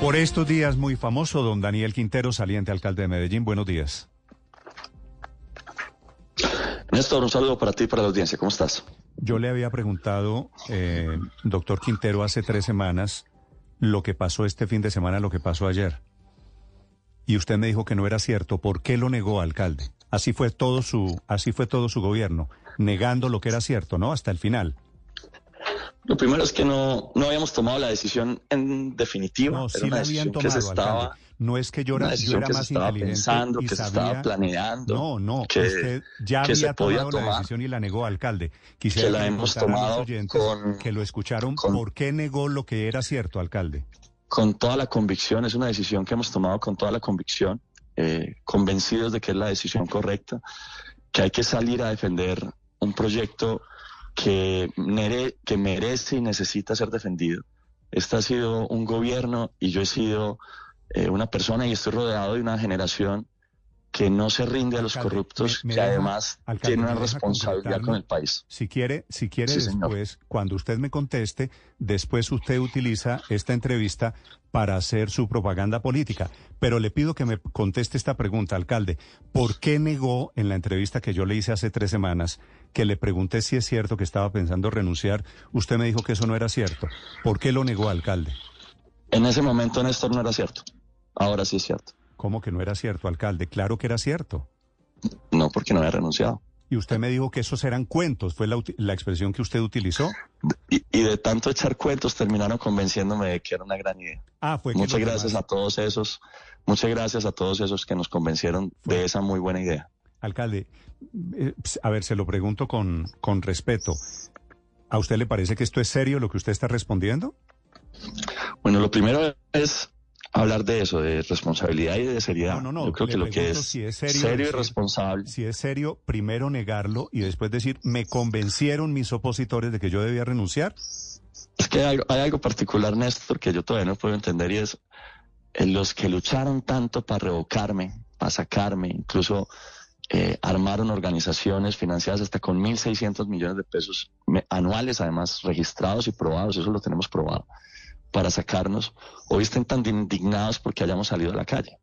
Por estos días muy famoso, don Daniel Quintero, saliente alcalde de Medellín. Buenos días. Néstor, un saludo para ti y para la audiencia. ¿Cómo estás? Yo le había preguntado, eh, doctor Quintero, hace tres semanas, lo que pasó este fin de semana, lo que pasó ayer. Y usted me dijo que no era cierto. ¿Por qué lo negó, alcalde? Así fue todo su, así fue todo su gobierno, negando lo que era cierto, ¿no? Hasta el final. Lo primero es que no, no habíamos tomado la decisión en definitiva. No, sí la habían tomado, que se estaba, No es que yo era, yo era que más se estaba inteligente pensando, y que se sabía- estaba planeando. No, no, que, usted ya que se había podía tomado la tomar. decisión y la negó, alcalde. Quisiera Que la hemos tomado oyentes con- que lo escucharon. con- ¿Por qué negó lo que era cierto, alcalde? con toda la convicción, es una decisión que hemos tomado con toda la convicción, eh, convencidos de que es la decisión correcta, que hay que salir a defender un proyecto que, mere- que merece y necesita ser defendido. Este ha sido un gobierno y yo he sido eh, una persona y estoy rodeado de una generación que no se rinde a los Alcalde, corruptos, me- deja- además alcalde, tiene ¿me una responsabilidad con el país. Si quiere, si quiere Sí, señor. después, cuando usted me conteste, después usted utiliza esta entrevista para hacer su propaganda política. Pero le pido que me conteste esta pregunta, alcalde. ¿Por qué negó en la entrevista que yo le hice hace tres semanas, que le pregunté si es cierto que estaba pensando renunciar? Usted me dijo que eso no era cierto. ¿Por qué lo negó, alcalde? En ese momento, Néstor, no era cierto. Ahora sí es cierto. ¿Cómo que no era cierto, alcalde? Claro que era cierto. No porque no había renunciado. Y usted me dijo que esos eran cuentos, fue la, la expresión que usted utilizó. Y, y de tanto echar cuentos terminaron convenciéndome de que era una gran idea. Ah, fue Muchas gracias demás- a todos esos, muchas gracias a todos esos que nos convencieron Fue- de esa muy buena idea. Alcalde, eh, a ver, se lo pregunto con, con respeto. ¿A usted le parece que esto es serio lo que usted está respondiendo? Bueno, lo primero es hablar de eso, de responsabilidad y de seriedad. No, no, no, Yo creo le que lo que es, si es serio serio y responsable. Si es serio, primero negarlo y después decir, me convencieron mis opositores de que yo debía renunciar. Es que hay, algo- hay algo particular, Néstor, que yo todavía no puedo entender y es en los que lucharon tanto para revocarme, para sacarme, incluso eh, armaron organizaciones financiadas hasta con 1.600 millones de pesos anuales, además registrados y probados, eso lo tenemos probado, para sacarnos. Hoy estén tan indignados porque hayamos salido a la calle.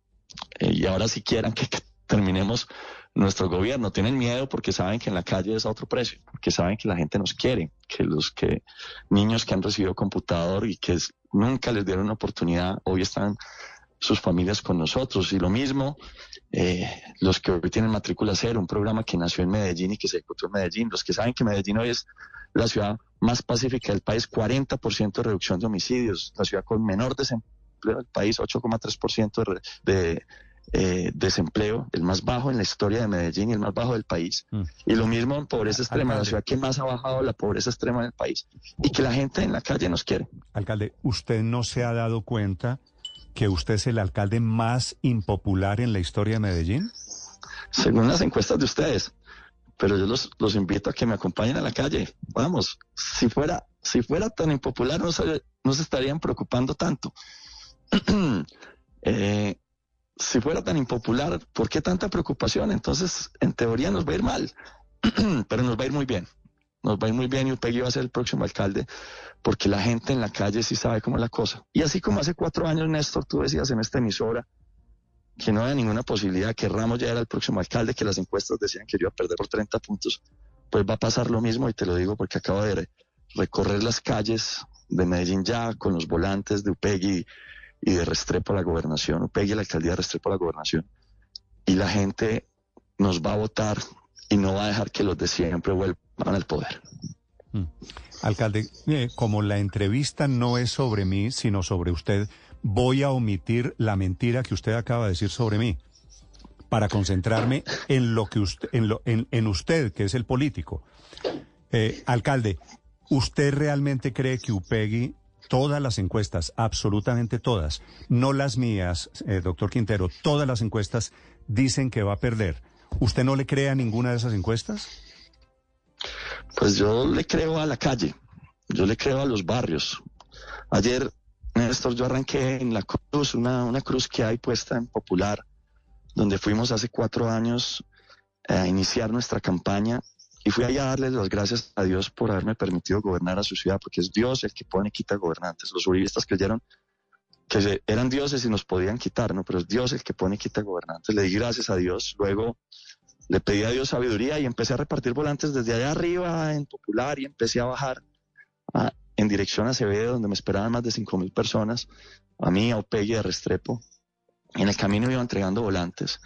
Eh, y ahora si quieran que, terminemos nuestro gobierno. Tienen miedo porque saben que en la calle es a otro precio, porque saben que la gente nos quiere, que los que niños que han recibido computador y que nunca les dieron una oportunidad, hoy están sus familias con nosotros. Y lo mismo, eh, los que hoy tienen matrícula cero, un programa que nació en Medellín y que se ejecutó en Medellín, los que saben que Medellín hoy es la ciudad más pacífica del país, 40% de reducción de homicidios, la ciudad con menor desempleo del país, 8,3% de, de eh, desempleo, el más bajo en la historia de Medellín y el más bajo del país. Mm. Y lo mismo en pobreza extrema, la ciudad que más ha bajado la pobreza extrema en el país. Y que la gente en la calle nos quiere. Alcalde, ¿usted no se ha dado cuenta que usted es el alcalde más impopular en la historia de Medellín? según las encuestas de ustedes. Pero yo los, los invito a que me acompañen a la calle. Vamos, si fuera, si fuera tan impopular, no se, no se estarían preocupando tanto. Eh, si fuera tan impopular, ¿por qué tanta preocupación? Entonces, en teoría nos va a ir mal, pero nos va a ir muy bien. Nos va a ir muy bien y Upegui va a ser el próximo alcalde, porque la gente en la calle sí sabe cómo es la cosa. Y así como hace cuatro años, Néstor, tú decías en esta emisora, que no había ninguna posibilidad, que Ramos ya era el próximo alcalde, que las encuestas decían que iba a perder por 30 puntos, pues va a pasar lo mismo y te lo digo porque acabo de re- recorrer las calles de Medellín ya con los volantes de Upegui y de Restrepo a la gobernación, Upegui la alcaldía de Restrepo a la gobernación, y la gente nos va a votar y no va a dejar que los de siempre vuelvan al poder. Mm. Alcalde, eh, como la entrevista no es sobre mí, sino sobre usted, voy a omitir la mentira que usted acaba de decir sobre mí para concentrarme en lo que usted, en, lo, en, en usted, que es el político. Eh, alcalde, ¿usted realmente cree que Upegui, todas las encuestas, absolutamente todas, no las mías, eh, doctor Quintero, todas las encuestas dicen que va a perder? ¿Usted no le cree a ninguna de esas encuestas? Pues yo le creo a la calle, yo le creo a los barrios. Ayer, Néstor, yo arranqué en la cruz, una, una cruz que hay puesta en Popular, donde fuimos hace cuatro años a iniciar nuestra campaña y fui allá a darles las gracias a Dios por haberme permitido gobernar a su ciudad, porque es Dios el que pone y quita gobernantes. Los uribistas creyeron que eran dioses y nos podían quitar, ¿no? Pero es Dios el que pone y quita gobernantes. Le di gracias a Dios. Luego le pedí a Dios sabiduría y empecé a repartir volantes desde allá arriba en Popular y empecé a bajar en dirección a Acevedo, donde me esperaban más de cinco mil personas, a mí, a Opegui, a Restrepo. En el camino iba entregando volantes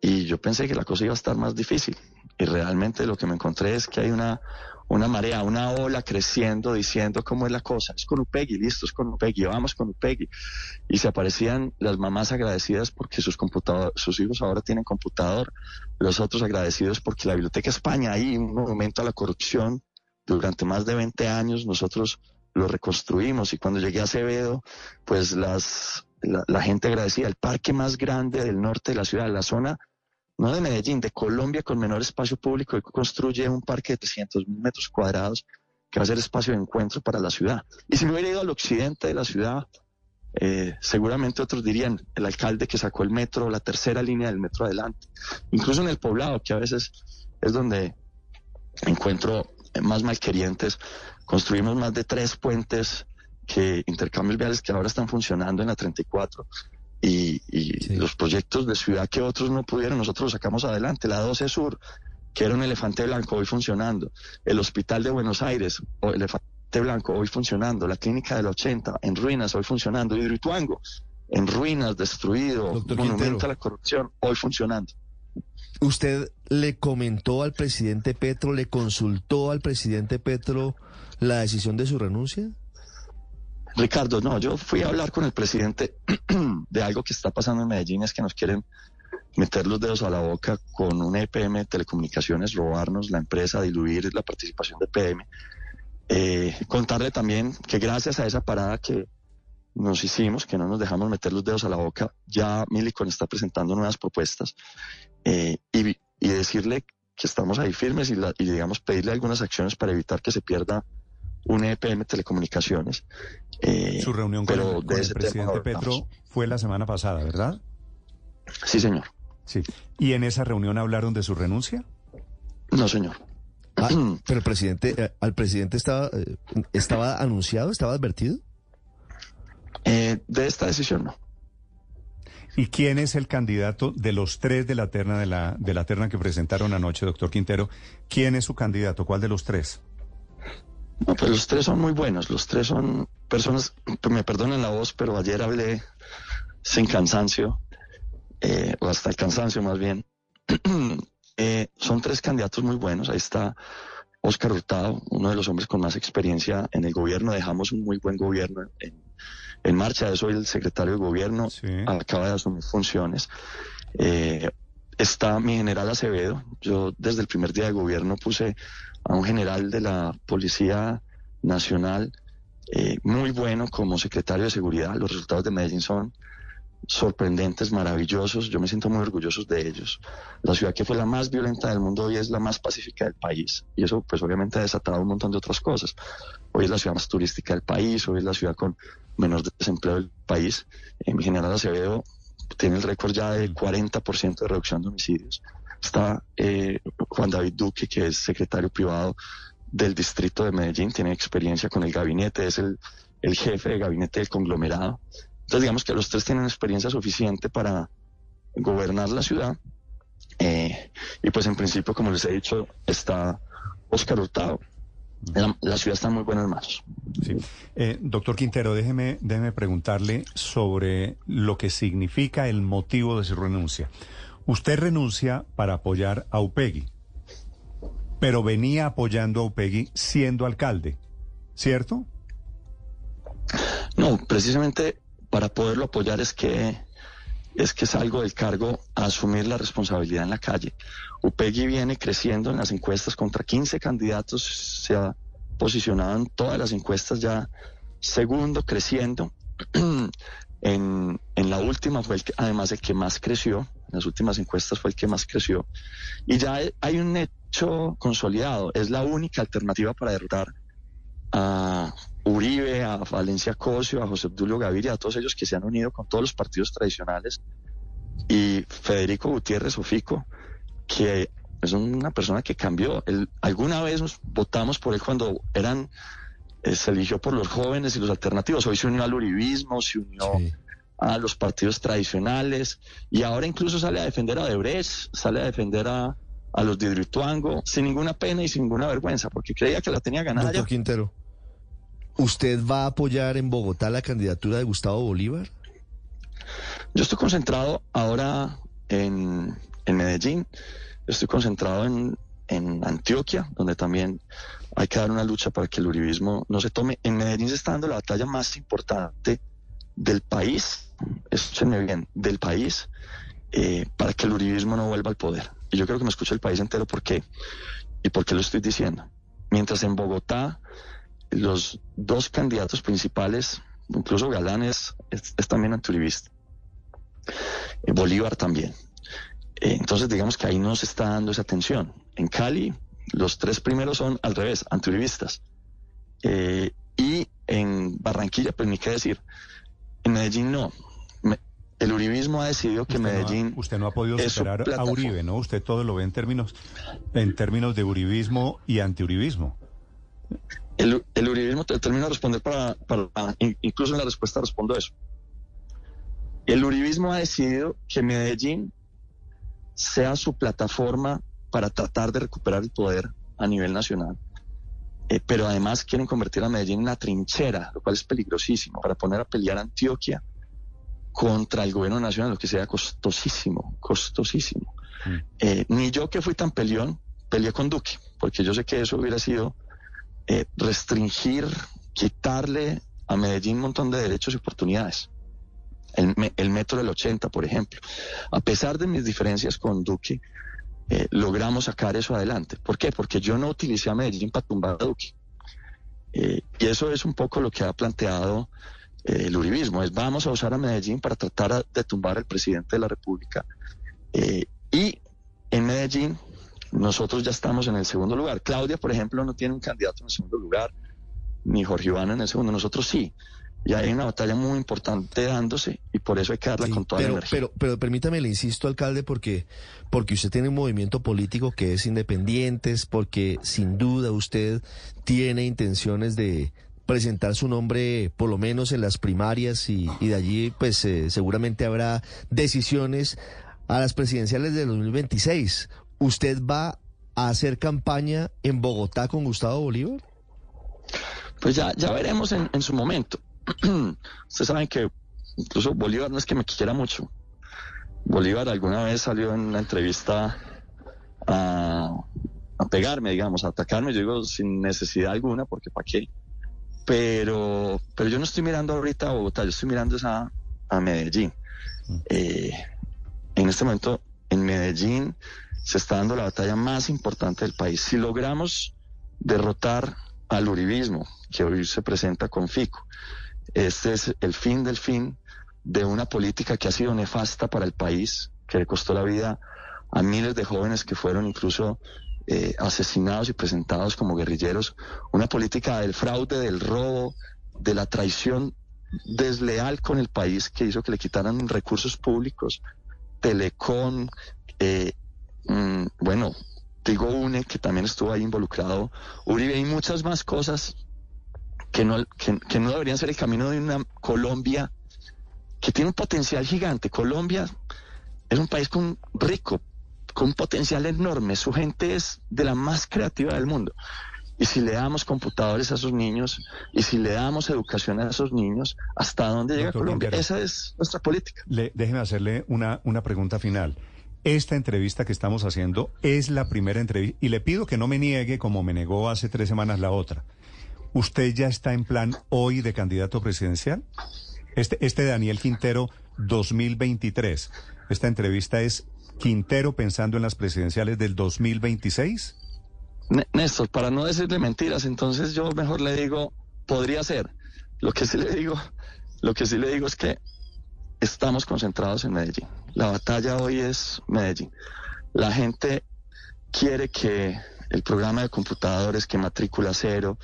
y yo pensé que la cosa iba a estar más difícil. Y realmente lo que me encontré es que hay una, una marea, una ola creciendo diciendo cómo es la cosa. Es con Upegui, listo, es con Upegui, vamos con Upegui. Y se aparecían las mamás agradecidas porque sus, sus hijos ahora tienen computador, los otros agradecidos porque la Biblioteca España, ahí un monumento a la corrupción, durante más de 20 años nosotros lo reconstruimos y cuando llegué a Acevedo, pues las, la, la gente agradecía, el parque más grande del norte de la ciudad, la zona no de Medellín, de Colombia con menor espacio público, construye un parque de 300 mil metros cuadrados que va a ser espacio de encuentro para la ciudad. Y si me hubiera ido al occidente de la ciudad, eh, seguramente otros dirían el alcalde que sacó el metro, la tercera línea del metro adelante. Incluso en el poblado, que a veces es donde encuentro más malquerientes, construimos más de tres puentes que intercambios viales que ahora están funcionando en la 34 y, los proyectos de ciudad que otros no pudieron, nosotros los sacamos adelante. La 12 Sur, que era un elefante blanco, hoy funcionando. El Hospital de Buenos Aires, el elefante blanco, hoy funcionando. La Clínica del 80, en ruinas, hoy funcionando. Hidroituango, en ruinas, destruido. monumento a la corrupción, hoy funcionando. ¿Usted le comentó al presidente Petro, le consultó al presidente Petro la decisión de su renuncia? Ricardo, no, yo fui a hablar con el presidente de algo que está pasando en Medellín, es que nos quieren meter los dedos a la boca con un EPM Telecomunicaciones, robarnos la empresa, diluir la participación de PM. Eh, contarle también que gracias a esa parada que nos hicimos, que no nos dejamos meter los dedos a la boca, ya Milicon está presentando nuevas propuestas eh, y, decirle que estamos ahí firmes y, y digamos pedirle algunas acciones para evitar que se pierda un EPM Telecomunicaciones. Eh, Su reunión con, el, presidente Petro fue la semana pasada, ¿verdad? Sí, señor. Sí. ¿Y en esa reunión hablaron de su renuncia? No, señor. Ah, pero el presidente, eh, al presidente estaba, eh, estaba anunciado, estaba advertido. de esta decisión no. ¿Y quién es el candidato de los tres de la terna de la de la terna que presentaron anoche, doctor Quintero? ¿Quién es su candidato? ¿Cuál de los tres? No, pues los tres son muy buenos, los tres son personas, me perdonen la voz, pero ayer hablé sin cansancio, eh, o hasta el cansancio más bien. Eh, son tres candidatos muy buenos, ahí está Oscar Hurtado, uno de los hombres con más experiencia en el gobierno, dejamos un muy buen gobierno en, marcha, yo soy el secretario de gobierno, acaba de asumir funciones. Eh, está mi general Acevedo, yo desde el primer día de gobierno puse a un general de la Policía Nacional eh, muy bueno como secretario de Seguridad. Los resultados de Medellín son sorprendentes, maravillosos. Yo me siento muy orgulloso de ellos. La ciudad que fue la más violenta del mundo hoy es la más pacífica del país. Y eso pues obviamente ha desatado un montón de otras cosas. Hoy es la ciudad más turística del país, hoy es la ciudad con menos desempleo del país. Eh, mi general Acevedo tiene el récord ya del 40% de reducción de homicidios está eh, Juan David Duque, que es secretario privado del distrito de Medellín, tiene experiencia con el gabinete, es el, jefe de gabinete del conglomerado. Entonces digamos que los tres tienen experiencia suficiente para gobernar la ciudad. Eh, y pues en principio, como les he dicho, está Oscar Hurtado. La, ciudad está en muy buenas manos. Sí. Eh, doctor Quintero, déjeme, déjeme preguntarle sobre lo que significa el motivo de su renuncia. Usted renuncia para apoyar a Upegui, pero venía apoyando a Upegui siendo alcalde, ¿cierto? No, precisamente para poderlo apoyar es que es que salgo del cargo a asumir la responsabilidad en la calle. Upegui viene creciendo en las encuestas contra 15 candidatos, se ha posicionado en todas las encuestas ya segundo creciendo. en, en la última fue el que, además el que más creció, las últimas encuestas fue el que más creció. Y ya hay un hecho consolidado, es la única alternativa para derrotar a Uribe, a Valencia Cosio, a José Obdulio Gaviria, a todos ellos que se han unido con todos los partidos tradicionales. Y Federico Gutiérrez Ofico, que es una persona que cambió. alguna vez nos votamos por él cuando eran eh, se eligió por los jóvenes y los alternativos. Hoy se unió al uribismo, se unió a los partidos tradicionales y ahora incluso sale a defender a Debrecht, sale a defender a, a los de Hidroituango sin ninguna pena y sin ninguna vergüenza, porque creía que la tenía ganada Doctor Quintero, ¿usted va a apoyar en Bogotá la candidatura de Gustavo Bolívar? Yo estoy concentrado ahora en, en Medellín, estoy concentrado en, en Antioquia, donde también hay que dar una lucha para que el uribismo no se tome. En Medellín se está dando la batalla más importante del país, escúchenme bien, del país, eh, para que el uribismo no vuelva al poder. Y yo creo que me escucha el país entero por qué. ¿Y por qué lo estoy diciendo? Mientras en Bogotá los dos candidatos principales, incluso Galán es, también antiuribista, eh, Bolívar también. Eh, entonces digamos que ahí no se está dando esa tensión. En Cali los tres primeros son al revés, antiuribistas. y en Barranquilla, pues ni qué decir, en Medellín no. el uribismo ha decidido que Medellín. usted no ha podido superar a Uribe, ¿no? Usted todo lo ve en términos, en términos de uribismo y antiuribismo. El, el uribismo te termino de responder para, para, incluso en la respuesta respondo eso. El uribismo ha decidido que Medellín sea su plataforma para tratar de recuperar el poder a nivel nacional. Eh, pero además quieren convertir a Medellín en una trinchera, lo cual es peligrosísimo, para poner a pelear a Antioquia contra el gobierno nacional, lo que sea costosísimo, costosísimo. Mm. Eh, ni yo que fui tan peleón, peleé con Duque, porque yo sé que eso hubiera sido eh, restringir, quitarle a Medellín un montón de derechos y oportunidades. El, metro del 80, por ejemplo. A pesar de mis diferencias con Duque, eh, logramos sacar eso adelante. ¿Por qué? Porque yo no utilicé a Medellín para tumbar a Duque. Eh, y eso es un poco lo que ha planteado el uribismo, es vamos a usar a Medellín para tratar de tumbar al presidente de la República. y en Medellín nosotros ya estamos en el segundo lugar. Claudia, por ejemplo, no tiene un candidato en el segundo lugar, ni Jorge Iván en el segundo, nosotros sí. Y hay una batalla muy importante dándose y por eso hay que darla con toda pero, la energía. Pero, pero permítame, le insisto, alcalde, porque, porque usted tiene un movimiento político que es independiente, porque sin duda usted tiene intenciones de presentar su nombre por lo menos en las primarias y, de allí pues eh, seguramente habrá decisiones a las presidenciales de 2026. ¿Usted va a hacer campaña en Bogotá con Gustavo Bolívar? Pues ya, ya veremos en, en su momento. Ustedes saben que incluso Bolívar no es que me quiera mucho. Bolívar alguna vez salió en una entrevista a, pegarme, digamos, a atacarme. Yo digo sin necesidad alguna, porque ¿para qué? Pero, pero yo no estoy mirando ahorita a Bogotá, yo estoy mirando a, a Medellín. Mm. Eh, en este momento, en Medellín se está dando la batalla más importante del país. Si logramos derrotar al uribismo, que hoy se presenta con Fico, este es el fin del fin de una política que ha sido nefasta para el país, que le costó la vida a miles de jóvenes que fueron incluso eh, asesinados y presentados como guerrilleros, una política del fraude, del robo, de la traición desleal con el país que hizo que le quitaran recursos públicos, Telecom, eh, mm, bueno, digo UNE, que también estuvo ahí involucrado, Uribe y muchas más cosas que no, que, no deberían ser el camino de una Colombia que tiene un potencial gigante. Colombia es un país con, rico, con un potencial enorme. Su gente es de la más creativa del mundo. Y si le damos computadores a esos niños y si le damos educación a esos niños, ¿hasta dónde llega Colombia? Esa es nuestra política. Le, déjeme hacerle una, una pregunta final. Esta entrevista que estamos haciendo es la primera entrevista y le pido que no me niegue como me negó hace tres semanas la otra. ¿Usted ya está en plan hoy de candidato presidencial? Este, este Daniel Quintero 2023. Esta entrevista es Quintero pensando en las presidenciales del 2026. Néstor, para no decirle mentiras, entonces yo mejor le digo, podría ser. Lo que sí le digo, lo que sí le digo es que estamos concentrados en Medellín. La batalla hoy es Medellín. La gente quiere que el programa de computadores, que matrícula cero,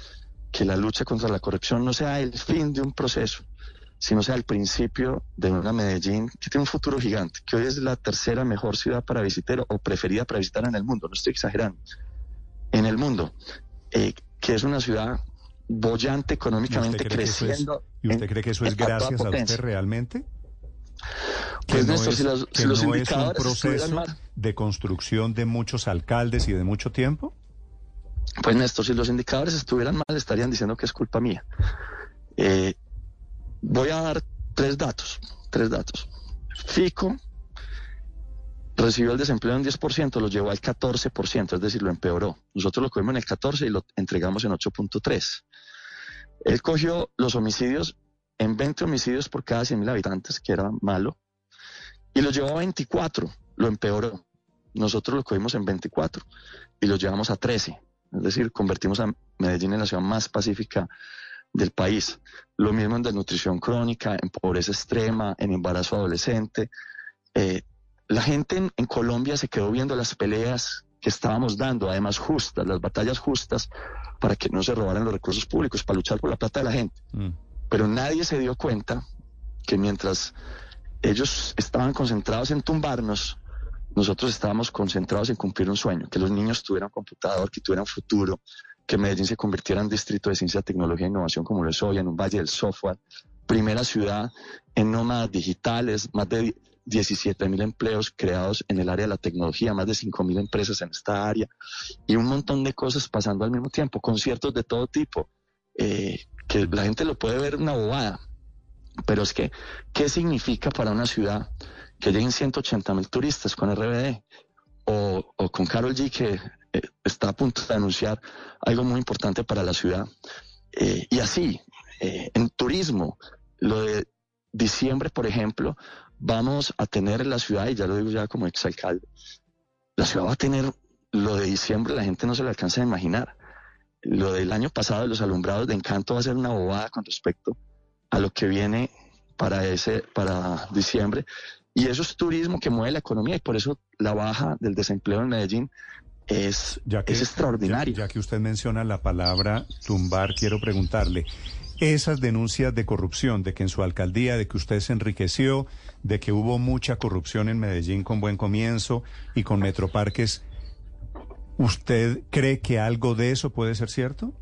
que la lucha contra la corrupción no sea el fin de un proceso, sino sea el principio de una Medellín que tiene un futuro gigante, que hoy es la tercera mejor ciudad para visitar o preferida para visitar en el mundo, no estoy exagerando, el mundo, eh, que es una ciudad bollante económicamente creciendo. ¿Y usted cree que eso es gracias a usted realmente? Pues Néstor, si los, que los no es un proceso de construcción de muchos alcaldes y de mucho tiempo. Pues Néstor, si los indicadores estuvieran mal, estarían diciendo que es culpa mía. Eh, voy a dar tres datos, tres datos. FICO recibió el desempleo en 10%, lo llevó al 14%, es decir, lo empeoró. Nosotros lo cogimos en el 14 y lo entregamos en 8.3. Él cogió los homicidios en 20 homicidios por cada 100.000 habitantes, que era malo, y lo llevó a 24, lo empeoró. Nosotros lo cogimos en 24 y lo llevamos a 13. Es decir, convertimos a Medellín en la ciudad más pacífica del país. Lo mismo en desnutrición crónica, en pobreza extrema, en embarazo adolescente. Eh, la gente en, Colombia se quedó viendo las peleas que estábamos dando, además justas, las batallas justas, para que no se robaran los recursos públicos, para luchar por la plata de la gente. Mm. Pero nadie se dio cuenta que mientras ellos estaban concentrados en tumbarnos, nosotros estábamos concentrados en cumplir un sueño, que los niños tuvieran computador, que tuvieran futuro, que Medellín se convirtiera en distrito de ciencia, tecnología e innovación como lo es hoy, en un valle del software, primera ciudad en nómadas digitales, más de 17 mil empleos creados en el área de la tecnología, más de 5 mil empresas en esta área y un montón de cosas pasando al mismo tiempo, conciertos de todo tipo, eh, que la gente lo puede ver una bobada, pero es que, ¿qué significa para una ciudad que lleguen 180 mil turistas con RBD o, con Carol G que eh, está a punto de anunciar algo muy importante para la ciudad? Eh, y así, en turismo, lo de diciembre, por ejemplo, vamos a tener en la ciudad, y ya lo digo ya como exalcalde, la ciudad va a tener lo de diciembre, la gente no se lo alcanza a imaginar. Lo del año pasado de los alumbrados de encanto va a ser una bobada con respecto a lo que viene para ese, para diciembre. Y eso es turismo que mueve la economía y por eso la baja del desempleo en Medellín es, es extraordinaria. ya que usted menciona la palabra tumbar, quiero preguntarle, esas denuncias de corrupción, de que en su alcaldía, de que usted se enriqueció, de que hubo mucha corrupción en Medellín con Buen Comienzo y con Metroparques, ¿usted cree que algo de eso puede ser cierto?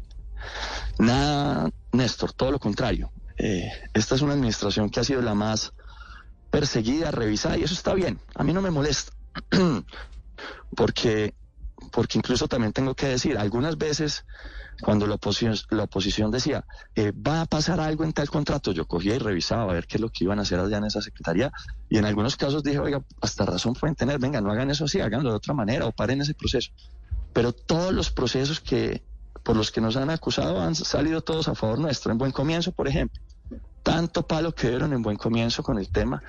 Nada, Néstor, todo lo contrario. Eh, esta es una administración que ha sido la más perseguida, revisada, y eso está bien. A mí no me molesta, porque, porque incluso también tengo que decir, algunas veces cuando la oposición, la oposición decía, eh, va a pasar algo en tal contrato, yo cogía y revisaba a ver qué es lo que iban a hacer allá en esa secretaría. Y en algunos casos dije, oiga, hasta razón pueden tener, venga, no hagan eso así, háganlo de otra manera o paren ese proceso. Pero todos los procesos que por los que nos han acusado han salido todos a favor nuestro. En buen comienzo, por ejemplo, tanto palo que dieron en buen comienzo con el tema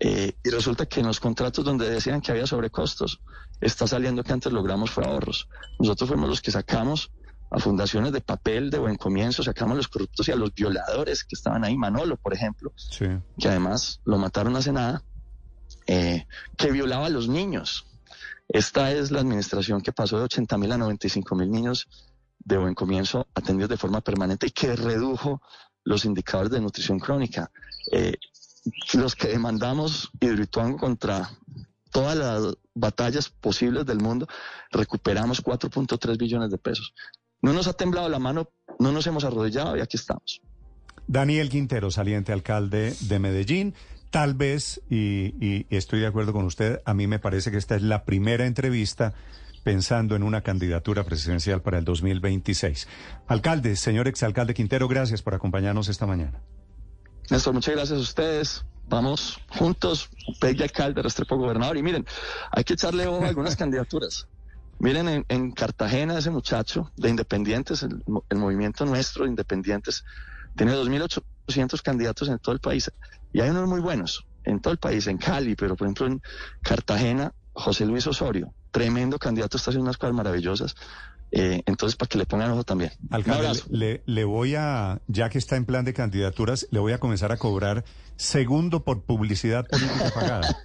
eh, y resulta que en los contratos donde decían que había sobrecostos, está saliendo que antes logramos fue ahorros. Nosotros fuimos los que sacamos a fundaciones de papel de buen comienzo, sacamos a los corruptos y a los violadores que estaban ahí, Manolo, por ejemplo, que además lo mataron hace nada, eh, que violaba a los niños. Esta es la administración que pasó de 80 mil a 95 mil niños de buen comienzo atendidos de forma permanente y que redujo los indicadores de nutrición crónica. Eh, los que demandamos Hidroituango contra todas las batallas posibles del mundo, recuperamos 4.3 billones de pesos. No nos ha temblado la mano, no nos hemos arrodillado y aquí estamos. Daniel Quintero, saliente alcalde de Medellín. Tal vez, y, estoy de acuerdo con usted, a mí me parece que esta es la primera entrevista pensando en una candidatura presidencial para el 2026. Alcalde, señor exalcalde Quintero, gracias por acompañarnos esta mañana. Néstor, muchas gracias a ustedes. Vamos juntos, Pegue alcalde, Restrepo gobernador. Y miren, hay que echarle ojo a algunas candidaturas. Miren, en, Cartagena ese muchacho de Independientes, el, movimiento nuestro de Independientes, tiene 2.800 candidatos en todo el país. Y hay unos muy buenos en todo el país, en Cali, pero por ejemplo en Cartagena, José Luis Osorio, tremendo candidato, está haciendo unas cosas maravillosas. Eh, entonces, para que le pongan ojo también. Alcalde, le, le, voy a, ya que está en plan de candidaturas, le voy a comenzar a cobrar segundo por publicidad política pagada.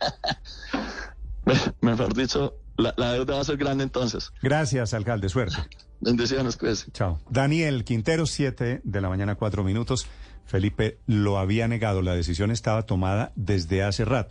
Mejor dicho, la, deuda va a ser grande entonces. Gracias, alcalde. Suerte. Bendiciones, pues. Chao. Daniel Quintero, 7 de la mañana, 4 minutos. Felipe lo había negado. La decisión estaba tomada desde hace rato.